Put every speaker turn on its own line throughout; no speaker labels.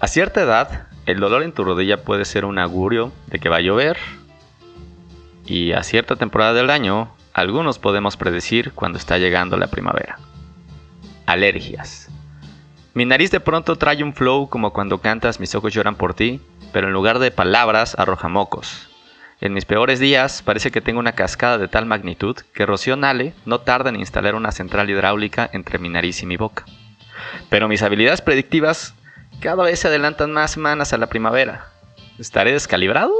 A cierta edad, el dolor en tu rodilla puede ser un augurio de que va a llover. Y a cierta temporada del año, algunos podemos predecir cuando está llegando la primavera. Alergias. Mi nariz de pronto trae un flow como cuando cantas Mis ojos lloran por ti, pero en lugar de palabras arroja mocos. En mis peores días parece que tengo una cascada de tal magnitud que Rocío Nale no tarda en instalar una central hidráulica entre mi nariz y mi boca. Pero mis habilidades predictivas cada vez se adelantan más semanas a la primavera. ¿Estaré descalibrado?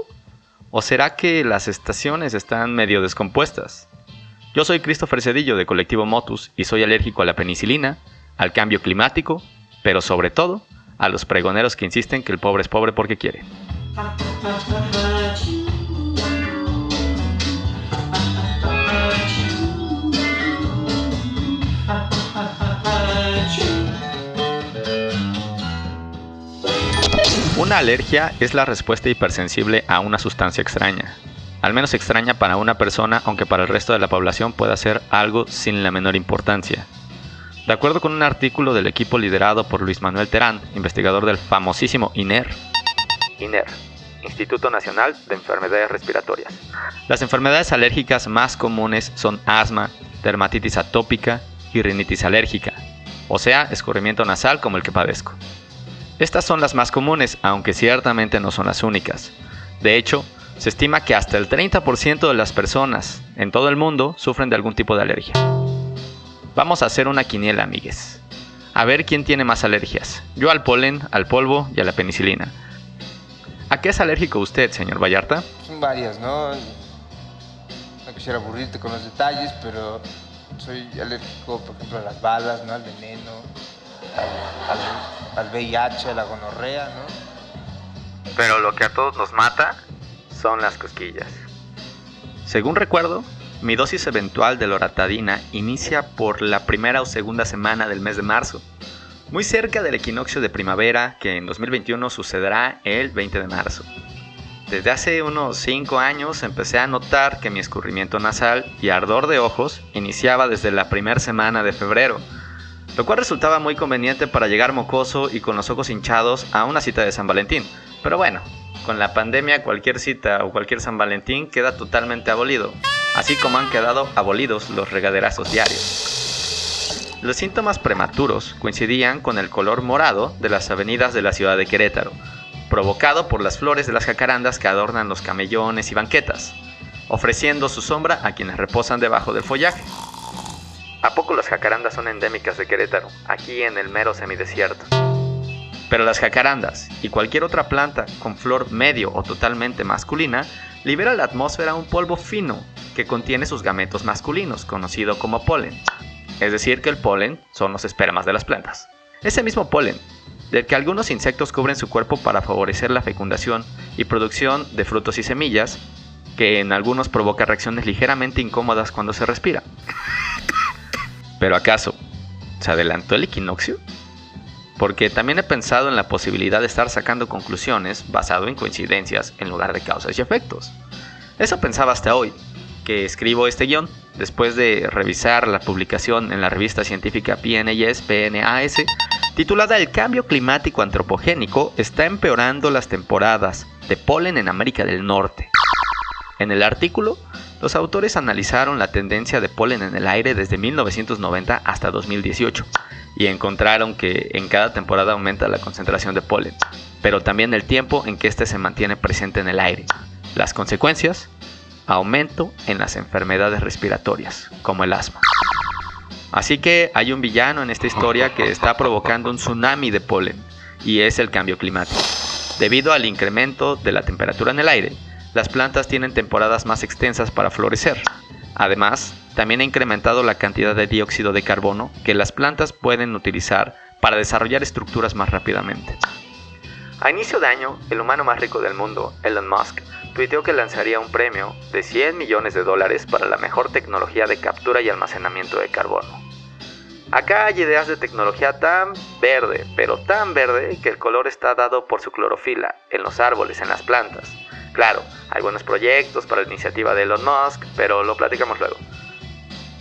¿O será que las estaciones están medio descompuestas? Yo soy Christopher Cedillo de Colectivo Motus y soy alérgico a la penicilina, al cambio climático, pero sobre todo a los pregoneros que insisten que el pobre es pobre porque quiere. Una alergia es la respuesta hipersensible a una sustancia extraña. Al menos extraña para una persona, aunque para el resto de la población pueda ser algo sin la menor importancia. De acuerdo con un artículo del equipo liderado por Luis Manuel Terán, investigador del famosísimo INER, INER, Instituto Nacional de Enfermedades Respiratorias. Las enfermedades alérgicas más comunes son asma, dermatitis atópica y rinitis alérgica, o sea, escurrimiento nasal como el que padezco. Estas son las más comunes, aunque ciertamente no son las únicas. De hecho, se estima que hasta el 30% de las personas en todo el mundo sufren de algún tipo de alergia. Vamos a hacer una quiniela, amigues. A ver quién tiene más alergias. Yo al polen, al polvo y a la penicilina. ¿A qué es alérgico usted, señor Vallarta?
Son varias, ¿no? No quisiera aburrirte con los detalles, pero soy alérgico, por ejemplo, a las balas, ¿no? Al veneno, al, VIH, a la gonorrea, ¿no?
Pero lo que a todos nos mata son las cosquillas. Según recuerdo, mi dosis eventual de loratadina inicia por la primera o segunda semana del mes de marzo, muy cerca del equinoccio de primavera que en 2021 sucederá el 20 de marzo. Desde hace unos 5 años empecé a notar que mi escurrimiento nasal y ardor de ojos iniciaba desde la primera semana de febrero, lo cual resultaba muy conveniente para llegar mocoso y con los ojos hinchados a una cita de San Valentín. Pero bueno, con la pandemia cualquier cita o cualquier San Valentín queda totalmente abolido, así como han quedado abolidos los regaderazos diarios. Los síntomas prematuros coincidían con el color morado de las avenidas de la ciudad de Querétaro, provocado por las flores de las jacarandas que adornan los camellones y banquetas, ofreciendo su sombra a quienes reposan debajo del follaje. ¿A poco las jacarandas son endémicas de Querétaro, aquí en el mero semidesierto? Pero las jacarandas y cualquier otra planta con flor medio o totalmente masculina libera a la atmósfera un polvo fino que contiene sus gametos masculinos, conocido como polen. Es decir, que el polen son los espermas de las plantas. Ese mismo polen, del que algunos insectos cubren su cuerpo para favorecer la fecundación y producción de frutos y semillas, que en algunos provoca reacciones ligeramente incómodas cuando se respira. Pero acaso, ¿se adelantó el equinoccio? Porque también he pensado en la posibilidad de estar sacando conclusiones basado en coincidencias en lugar de causas y efectos. Eso pensaba hasta hoy, que escribo este guion, después de revisar la publicación en la revista científica PNAS, PNAS, titulada El cambio climático antropogénico está empeorando las temporadas de polen en América del Norte. En el artículo los autores analizaron la tendencia de polen en el aire desde 1990 hasta 2018 y encontraron que en cada temporada aumenta la concentración de polen, pero también el tiempo en que éste se mantiene presente en el aire. Las consecuencias, aumento en las enfermedades respiratorias, como el asma. Así que hay un villano en esta historia que está provocando un tsunami de polen, y es el cambio climático. Debido al incremento de la temperatura en el aire, las plantas tienen temporadas más extensas para florecer. Además, también ha incrementado la cantidad de dióxido de carbono que las plantas pueden utilizar para desarrollar estructuras más rápidamente. A inicio de año, el humano más rico del mundo, Elon Musk, tuiteó que lanzaría un premio de 100 millones de dólares para la mejor tecnología de captura y almacenamiento de carbono. Acá hay ideas de tecnología tan verde, pero tan verde que el color está dado por su clorofila, en los árboles, en las plantas. Claro, hay buenos proyectos para la iniciativa de Elon Musk, pero lo platicamos luego.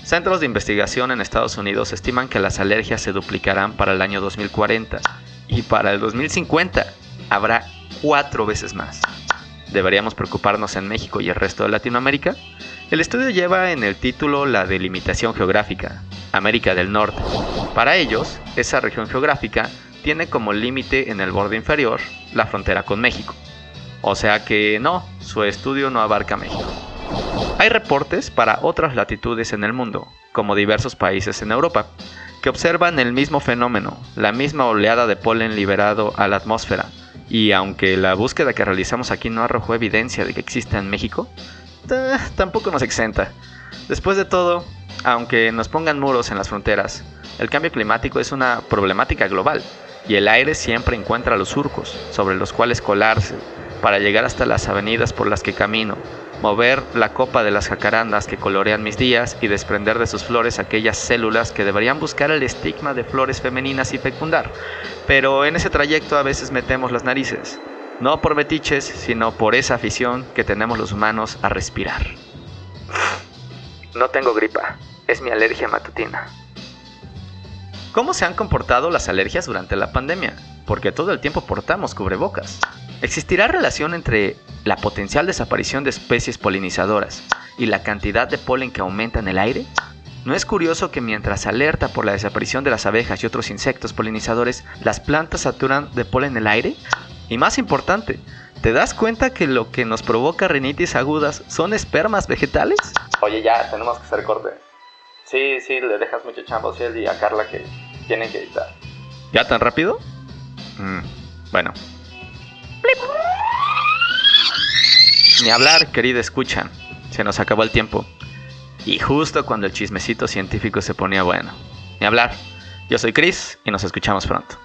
Centros de investigación en Estados Unidos estiman que las alergias se duplicarán para el año 2040 y para el 2050 habrá cuatro veces más. ¿Deberíamos preocuparnos en México y el resto de Latinoamérica? El estudio lleva en el título la delimitación geográfica, América del Norte. Para ellos, esa región geográfica tiene como límite en el borde inferior la frontera con México. O sea que no, su estudio no abarca México. Hay reportes para otras latitudes en el mundo, como diversos países en Europa, que observan el mismo fenómeno, la misma oleada de polen liberado a la atmósfera, y aunque la búsqueda que realizamos aquí no arrojó evidencia de que exista en México, tampoco nos exenta. Después de todo, aunque nos pongan muros en las fronteras, el cambio climático es una problemática global y el aire siempre encuentra los surcos sobre los cuales colarse para llegar hasta las avenidas por las que camino, mover la copa de las jacarandas que colorean mis días y desprender de sus flores aquellas células que deberían buscar el estigma de flores femeninas y fecundar. Pero en ese trayecto a veces metemos las narices, no por metiches, sino por esa afición que tenemos los humanos a respirar. No tengo gripa, es mi alergia matutina. ¿Cómo se han comportado las alergias durante la pandemia? Porque todo el tiempo portamos cubrebocas. ¿Existirá relación entre la potencial desaparición de especies polinizadoras y la cantidad de polen que aumenta en el aire? ¿No es curioso que mientras alerta por la desaparición de las abejas y otros insectos polinizadores, las plantas saturan de polen el aire? Y más importante, ¿te das cuenta que lo que nos provoca rinitis agudas son espermas vegetales? Oye, ya, tenemos que hacer corte. Sí, sí, le dejas mucho chambo a y a Carla que tienen que editar. ¿Ya tan rápido? Mm, bueno. Ni hablar, querida escuchan. Se nos acabó el tiempo. Y justo cuando el chismecito científico se ponía bueno. Ni hablar. Yo soy Chris y nos escuchamos pronto.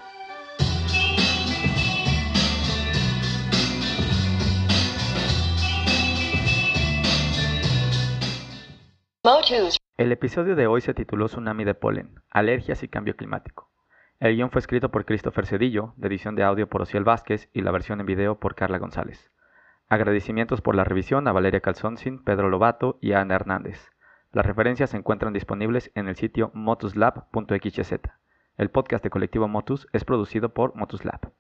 El episodio de hoy se tituló Tsunami de polen, alergias y cambio climático. El guion fue escrito por Christopher Cedillo, de edición de audio por Ociel Vázquez y la versión en video por Carla González. Agradecimientos por la revisión a Valeria Calzoncin, Pedro Lobato y Ana Hernández. Las referencias se encuentran disponibles en el sitio motuslab.xyz. El podcast de Colectivo Motus es producido por Motuslab.